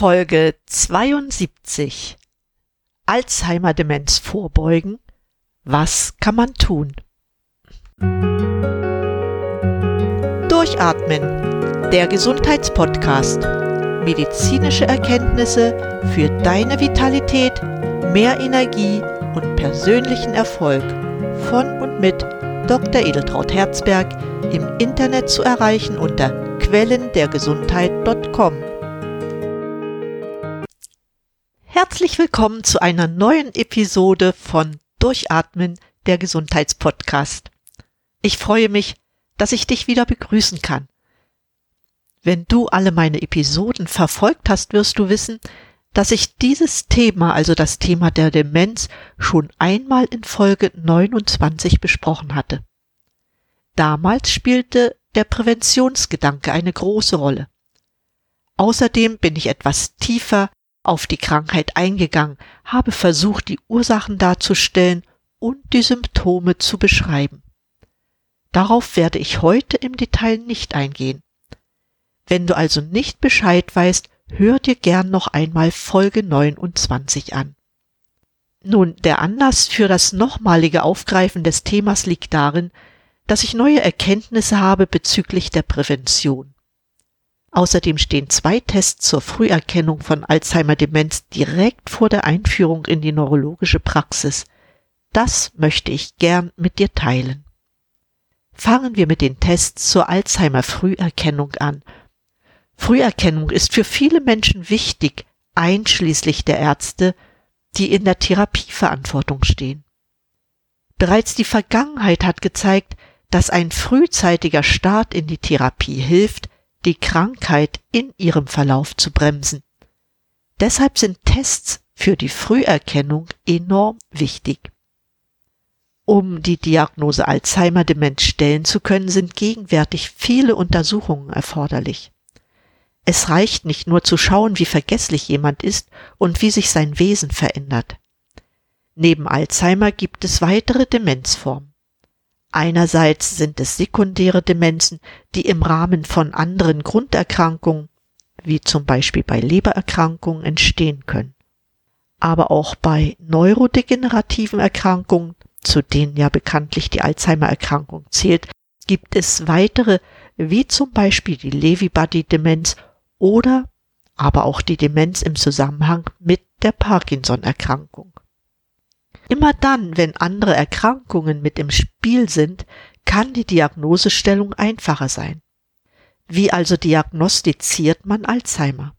Folge 72 Alzheimer-Demenz vorbeugen. Was kann man tun? Durchatmen, der Gesundheitspodcast. Medizinische Erkenntnisse für deine Vitalität, mehr Energie und persönlichen Erfolg von und mit Dr. Edeltraut Herzberg im Internet zu erreichen unter quellendergesundheit.com. Herzlich willkommen zu einer neuen Episode von Durchatmen, der Gesundheitspodcast. Ich freue mich, dass ich dich wieder begrüßen kann. Wenn du alle meine Episoden verfolgt hast, wirst du wissen, dass ich dieses Thema, also das Thema der Demenz, schon einmal in Folge 29 besprochen hatte. Damals spielte der Präventionsgedanke eine große Rolle. Außerdem bin ich etwas tiefer auf die Krankheit eingegangen, habe versucht, die Ursachen darzustellen und die Symptome zu beschreiben. Darauf werde ich heute im Detail nicht eingehen. Wenn du also nicht Bescheid weißt, hör dir gern noch einmal Folge 29 an. Nun, der Anlass für das nochmalige Aufgreifen des Themas liegt darin, dass ich neue Erkenntnisse habe bezüglich der Prävention. Außerdem stehen zwei Tests zur Früherkennung von Alzheimer-Demenz direkt vor der Einführung in die neurologische Praxis. Das möchte ich gern mit dir teilen. Fangen wir mit den Tests zur Alzheimer-Früherkennung an. Früherkennung ist für viele Menschen wichtig, einschließlich der Ärzte, die in der Therapieverantwortung stehen. Bereits die Vergangenheit hat gezeigt, dass ein frühzeitiger Start in die Therapie hilft, die Krankheit in ihrem Verlauf zu bremsen. Deshalb sind Tests für die Früherkennung enorm wichtig. Um die Diagnose Alzheimer-Demenz stellen zu können, sind gegenwärtig viele Untersuchungen erforderlich. Es reicht nicht nur zu schauen, wie vergesslich jemand ist und wie sich sein Wesen verändert. Neben Alzheimer gibt es weitere Demenzformen. Einerseits sind es sekundäre Demenzen, die im Rahmen von anderen Grunderkrankungen, wie zum Beispiel bei Lebererkrankungen, entstehen können. Aber auch bei neurodegenerativen Erkrankungen, zu denen ja bekanntlich die Alzheimer-Erkrankung zählt, gibt es weitere, wie zum Beispiel die Lewy-Body-Demenz oder aber auch die Demenz im Zusammenhang mit der Parkinson-Erkrankung. Immer dann, wenn andere Erkrankungen mit im Spiel sind, kann die Diagnosestellung einfacher sein. Wie also diagnostiziert man Alzheimer?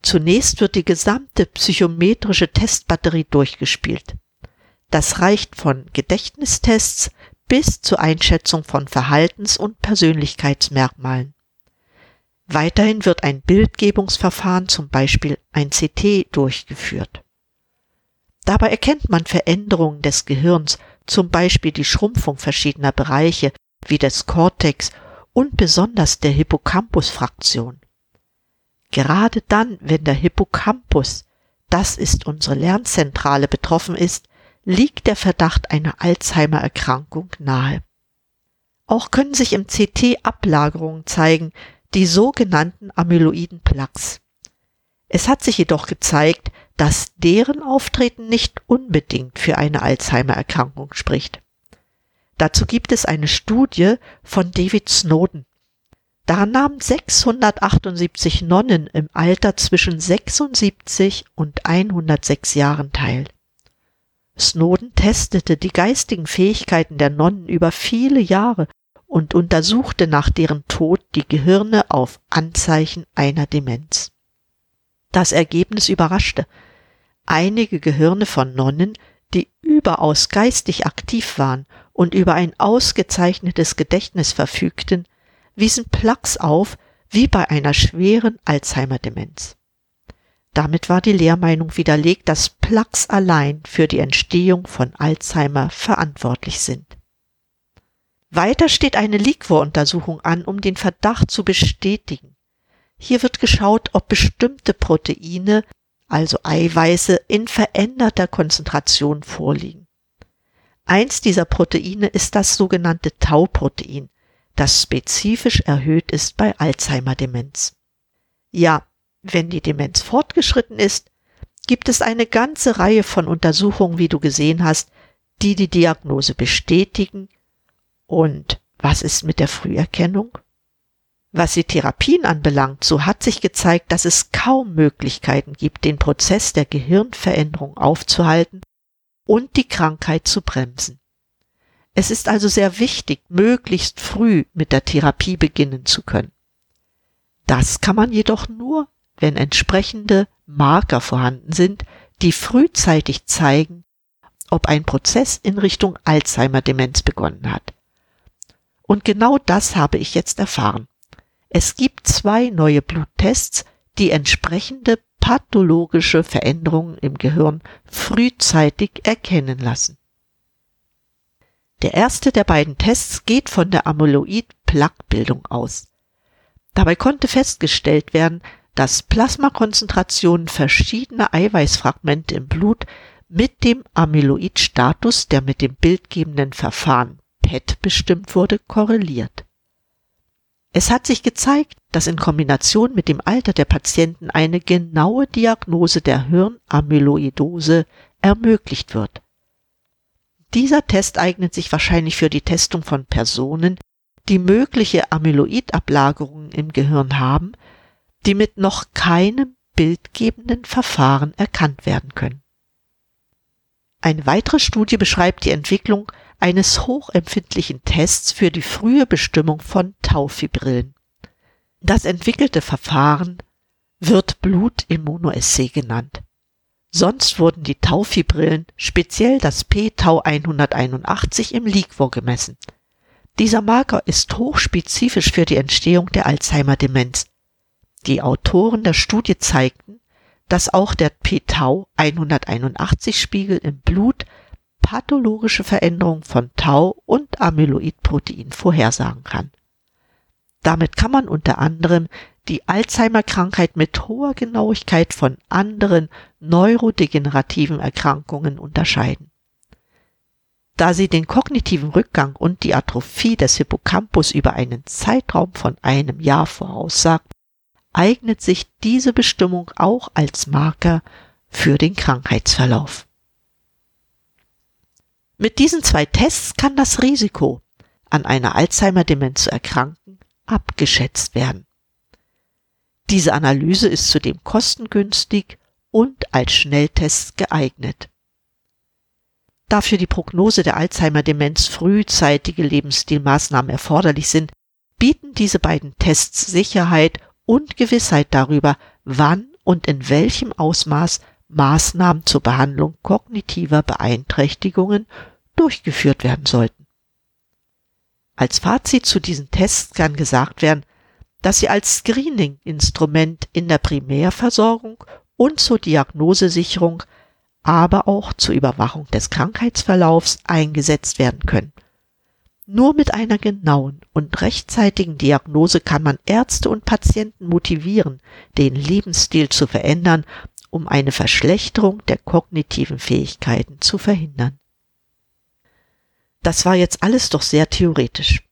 Zunächst wird die gesamte psychometrische Testbatterie durchgespielt. Das reicht von Gedächtnistests bis zur Einschätzung von Verhaltens- und Persönlichkeitsmerkmalen. Weiterhin wird ein Bildgebungsverfahren, zum Beispiel ein CT, durchgeführt. Dabei erkennt man Veränderungen des Gehirns, zum Beispiel die Schrumpfung verschiedener Bereiche wie des Cortex und besonders der Hippocampus-Fraktion. Gerade dann, wenn der Hippocampus, das ist unsere Lernzentrale, betroffen ist, liegt der Verdacht einer Alzheimer-Erkrankung nahe. Auch können sich im CT Ablagerungen zeigen, die sogenannten amyloiden Plaques. Es hat sich jedoch gezeigt, dass deren Auftreten nicht unbedingt für eine Alzheimer-Erkrankung spricht. Dazu gibt es eine Studie von David Snowden. Da nahmen 678 Nonnen im Alter zwischen 76 und 106 Jahren teil. Snowden testete die geistigen Fähigkeiten der Nonnen über viele Jahre und untersuchte nach deren Tod die Gehirne auf Anzeichen einer Demenz. Das Ergebnis überraschte einige Gehirne von Nonnen, die überaus geistig aktiv waren und über ein ausgezeichnetes Gedächtnis verfügten, wiesen Plaques auf wie bei einer schweren Alzheimer-Demenz. Damit war die Lehrmeinung widerlegt, dass Plaques allein für die Entstehung von Alzheimer verantwortlich sind. Weiter steht eine Liquor-Untersuchung an, um den Verdacht zu bestätigen. Hier wird geschaut, ob bestimmte Proteine also Eiweiße, in veränderter Konzentration vorliegen. Eins dieser Proteine ist das sogenannte Tau-Protein, das spezifisch erhöht ist bei Alzheimer-Demenz. Ja, Wenn die Demenz fortgeschritten ist, gibt es eine ganze Reihe von Untersuchungen, wie du gesehen hast, die die Diagnose bestätigen. Und was ist mit der Früherkennung? Was die Therapien anbelangt, so hat sich gezeigt, dass es kaum Möglichkeiten gibt, den Prozess der Gehirnveränderung aufzuhalten und die Krankheit zu bremsen. Es ist also sehr wichtig, möglichst früh mit der Therapie beginnen zu können. Das kann man jedoch nur, wenn entsprechende Marker vorhanden sind, die frühzeitig zeigen, ob ein Prozess in Richtung Alzheimer-Demenz begonnen hat. Und genau das habe ich jetzt erfahren. Es gibt zwei neue Bluttests, die entsprechende pathologische Veränderungen im Gehirn frühzeitig erkennen lassen. Der erste der beiden Tests geht von der Amyloid-Plaquebildung aus. Dabei konnte festgestellt werden, dass Plasmakonzentrationen verschiedener Eiweißfragmente im Blut mit dem Amyloid-Status, der mit dem bildgebenden Verfahren PET bestimmt wurde, korreliert. Es hat sich gezeigt, dass in Kombination mit dem Alter der Patienten eine genaue Diagnose der Hirnamyloidose ermöglicht wird. Dieser Test eignet sich wahrscheinlich für die Testung von Personen, die mögliche Amyloidablagerungen im Gehirn haben, die mit noch keinem bildgebenden Verfahren erkannt werden können. Eine weitere Studie beschreibt die Entwicklung eines hochempfindlichen Tests für die frühe Bestimmung von Taufibrillen. Das entwickelte Verfahren wird Blutimmunoassay genannt. Sonst wurden die Taufibrillen, speziell das p-Tau 181 im Liquor gemessen. Dieser Marker ist hochspezifisch für die Entstehung der Alzheimer-Demenz. Die Autoren der Studie zeigten, dass auch der p-Tau 181 Spiegel im Blut pathologische Veränderungen von Tau und Amyloidprotein vorhersagen kann. Damit kann man unter anderem die Alzheimer-Krankheit mit hoher Genauigkeit von anderen neurodegenerativen Erkrankungen unterscheiden. Da sie den kognitiven Rückgang und die Atrophie des Hippocampus über einen Zeitraum von einem Jahr voraussagt, eignet sich diese Bestimmung auch als Marker für den Krankheitsverlauf. Mit diesen zwei Tests kann das Risiko, an einer Alzheimer-Demenz zu erkranken, abgeschätzt werden. Diese Analyse ist zudem kostengünstig und als Schnelltest geeignet. Da für die Prognose der Alzheimer-Demenz frühzeitige Lebensstilmaßnahmen erforderlich sind, bieten diese beiden Tests Sicherheit und Gewissheit darüber, wann und in welchem Ausmaß Maßnahmen zur Behandlung kognitiver Beeinträchtigungen durchgeführt werden sollten. Als Fazit zu diesen Tests kann gesagt werden, dass sie als Screening-Instrument in der Primärversorgung und zur Diagnosesicherung, aber auch zur Überwachung des Krankheitsverlaufs eingesetzt werden können. Nur mit einer genauen und rechtzeitigen Diagnose kann man Ärzte und Patienten motivieren, den Lebensstil zu verändern, um eine Verschlechterung der kognitiven Fähigkeiten zu verhindern. Das war jetzt alles doch sehr theoretisch,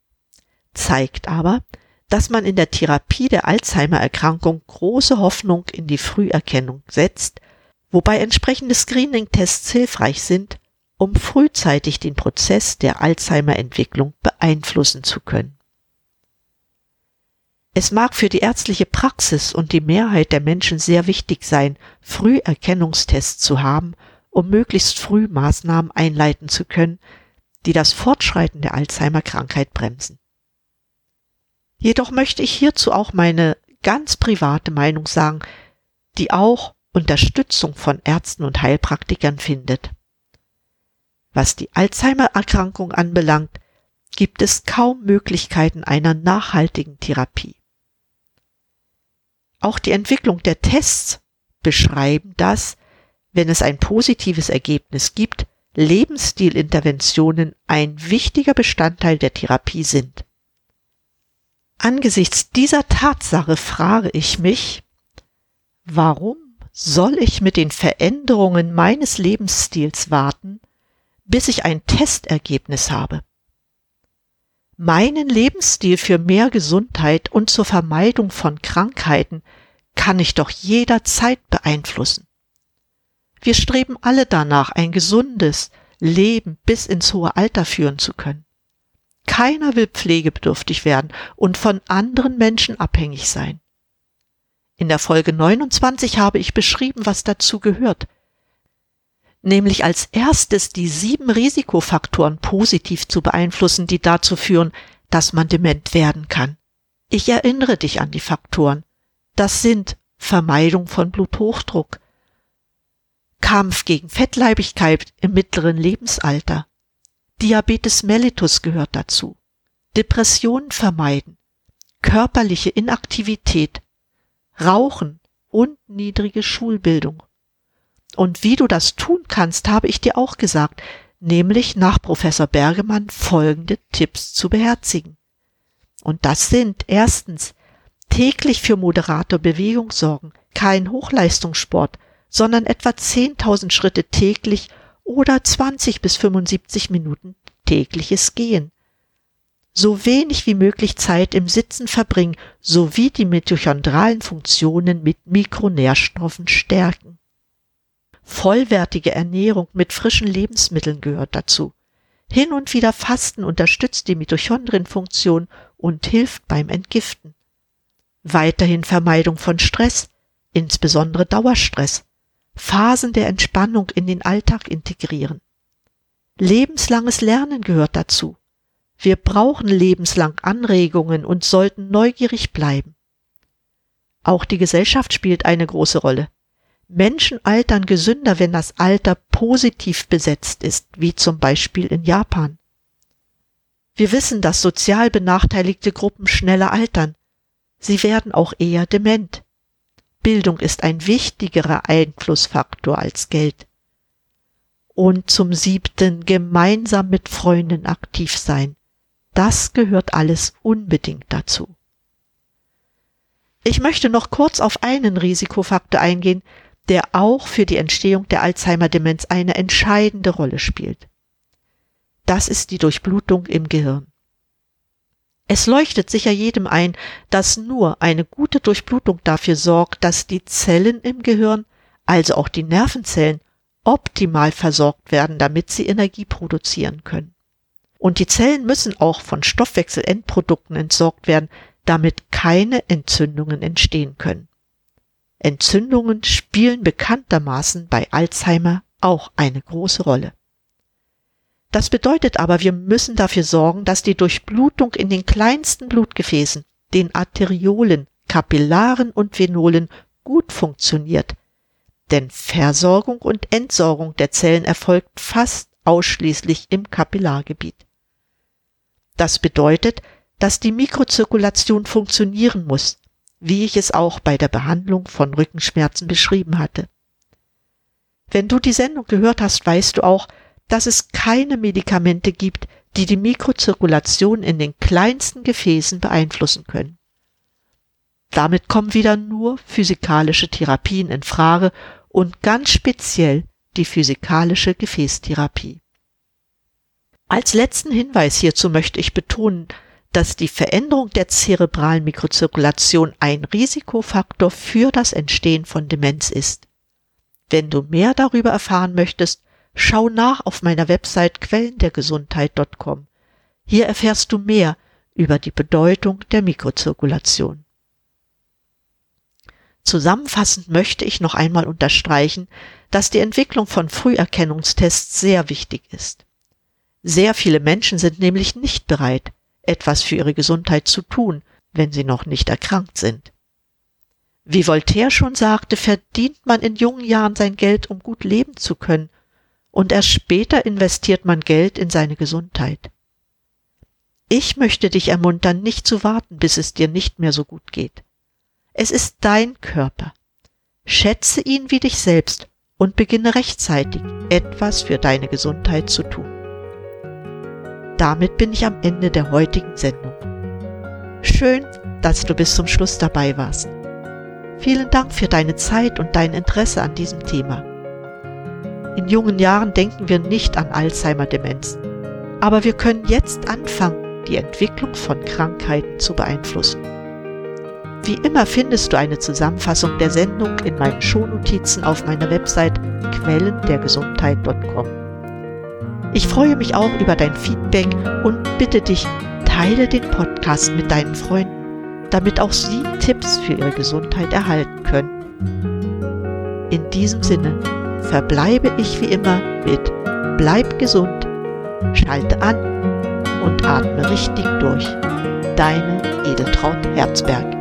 zeigt aber, dass man in der Therapie der Alzheimer-Erkrankung große Hoffnung in die Früherkennung setzt, wobei entsprechende Screening-Tests hilfreich sind, um frühzeitig den Prozess der Alzheimer-Entwicklung beeinflussen zu können. Es mag für die ärztliche Praxis und die Mehrheit der Menschen sehr wichtig sein, Früherkennungstests zu haben, um möglichst früh Maßnahmen einleiten zu können, die das Fortschreiten der Alzheimer-Krankheit bremsen. Jedoch möchte ich hierzu auch meine ganz private Meinung sagen, die auch Unterstützung von Ärzten und Heilpraktikern findet. Was die Alzheimer-Erkrankung anbelangt, gibt es kaum Möglichkeiten einer nachhaltigen Therapie. Auch die Entwicklung der Tests beschreiben das, wenn es ein positives Ergebnis gibt, Lebensstilinterventionen ein wichtiger Bestandteil der Therapie sind. Angesichts dieser Tatsache frage ich mich, warum soll ich mit den Veränderungen meines Lebensstils warten, bis ich ein Testergebnis habe? Meinen Lebensstil für mehr Gesundheit und zur Vermeidung von Krankheiten kann ich doch jederzeit beeinflussen. Wir streben alle danach, ein gesundes Leben bis ins hohe Alter führen zu können. Keiner will pflegebedürftig werden und von anderen Menschen abhängig sein. In der Folge 29 habe ich beschrieben, was dazu gehört. Nämlich als erstes die sieben Risikofaktoren positiv zu beeinflussen, die dazu führen, dass man dement werden kann. Ich erinnere dich an die Faktoren. Das sind Vermeidung von Bluthochdruck, Kampf gegen Fettleibigkeit im mittleren Lebensalter. Diabetes mellitus gehört dazu. Depressionen vermeiden, körperliche Inaktivität, Rauchen und niedrige Schulbildung. Und wie du das tun kannst, habe ich dir auch gesagt, nämlich nach Professor Bergemann folgende Tipps zu beherzigen. Und das sind erstens täglich für moderate Bewegung sorgen, kein Hochleistungssport, sondern etwa 10.000 Schritte täglich oder 20 bis 75 Minuten tägliches Gehen. So wenig wie möglich Zeit im Sitzen verbringen sowie die mitochondralen Funktionen mit Mikronährstoffen stärken. Vollwertige Ernährung mit frischen Lebensmitteln gehört dazu. Hin und wieder Fasten unterstützt die Mitochondrienfunktion und hilft beim Entgiften. Weiterhin Vermeidung von Stress, insbesondere Dauerstress. Phasen der Entspannung in den Alltag integrieren. Lebenslanges Lernen gehört dazu. Wir brauchen lebenslang Anregungen und sollten neugierig bleiben. Auch die Gesellschaft spielt eine große Rolle. Menschen altern gesünder, wenn das Alter positiv besetzt ist, wie zum Beispiel in Japan. Wir wissen, dass sozial benachteiligte Gruppen schneller altern. Sie werden auch eher dement. Bildung ist ein wichtigerer Einflussfaktor als Geld. Und zum siebten gemeinsam mit Freunden aktiv sein. Das gehört alles unbedingt dazu. Ich möchte noch kurz auf einen Risikofaktor eingehen, der auch für die Entstehung der Alzheimer-Demenz eine entscheidende Rolle spielt. Das ist die Durchblutung im Gehirn. Es leuchtet sicher jedem ein, dass nur eine gute Durchblutung dafür sorgt, dass die Zellen im Gehirn, also auch die Nervenzellen, optimal versorgt werden, damit sie Energie produzieren können. Und die Zellen müssen auch von Stoffwechselendprodukten entsorgt werden, damit keine Entzündungen entstehen können. Entzündungen spielen bekanntermaßen bei Alzheimer auch eine große Rolle. Das bedeutet aber, wir müssen dafür sorgen, dass die Durchblutung in den kleinsten Blutgefäßen, den Arteriolen, Kapillaren und Venolen gut funktioniert. Denn Versorgung und Entsorgung der Zellen erfolgt fast ausschließlich im Kapillargebiet. Das bedeutet, dass die Mikrozirkulation funktionieren muss, wie ich es auch bei der Behandlung von Rückenschmerzen beschrieben hatte. Wenn du die Sendung gehört hast, weißt du auch, dass es keine Medikamente gibt, die die Mikrozirkulation in den kleinsten Gefäßen beeinflussen können. Damit kommen wieder nur physikalische Therapien in Frage und ganz speziell die physikalische Gefäßtherapie. Als letzten Hinweis hierzu möchte ich betonen, dass die Veränderung der zerebralen Mikrozirkulation ein Risikofaktor für das Entstehen von Demenz ist. Wenn du mehr darüber erfahren möchtest, Schau nach auf meiner Website quellendergesundheit.com. Hier erfährst du mehr über die Bedeutung der Mikrozirkulation. Zusammenfassend möchte ich noch einmal unterstreichen, dass die Entwicklung von Früherkennungstests sehr wichtig ist. Sehr viele Menschen sind nämlich nicht bereit, etwas für ihre Gesundheit zu tun, wenn sie noch nicht erkrankt sind. Wie Voltaire schon sagte, verdient man in jungen Jahren sein Geld, um gut leben zu können und erst später investiert man Geld in seine Gesundheit. Ich möchte dich ermuntern, nicht zu warten, bis es dir nicht mehr so gut geht. Es ist dein Körper. Schätze ihn wie dich selbst und beginne rechtzeitig etwas für deine Gesundheit zu tun. Damit bin ich am Ende der heutigen Sendung. Schön, dass du bis zum Schluss dabei warst. Vielen Dank für deine Zeit und dein Interesse an diesem Thema. In jungen Jahren denken wir nicht an Alzheimer-Demenz. Aber wir können jetzt anfangen, die Entwicklung von Krankheiten zu beeinflussen. Wie immer findest du eine Zusammenfassung der Sendung in meinen Shownotizen auf meiner Website quellendergesundheit.com. Ich freue mich auch über dein Feedback und bitte dich, teile den Podcast mit deinen Freunden, damit auch sie Tipps für ihre Gesundheit erhalten können. In diesem Sinne verbleibe ich wie immer mit Bleib gesund, schalte an und atme richtig durch. Deine Edeltraut Herzberg.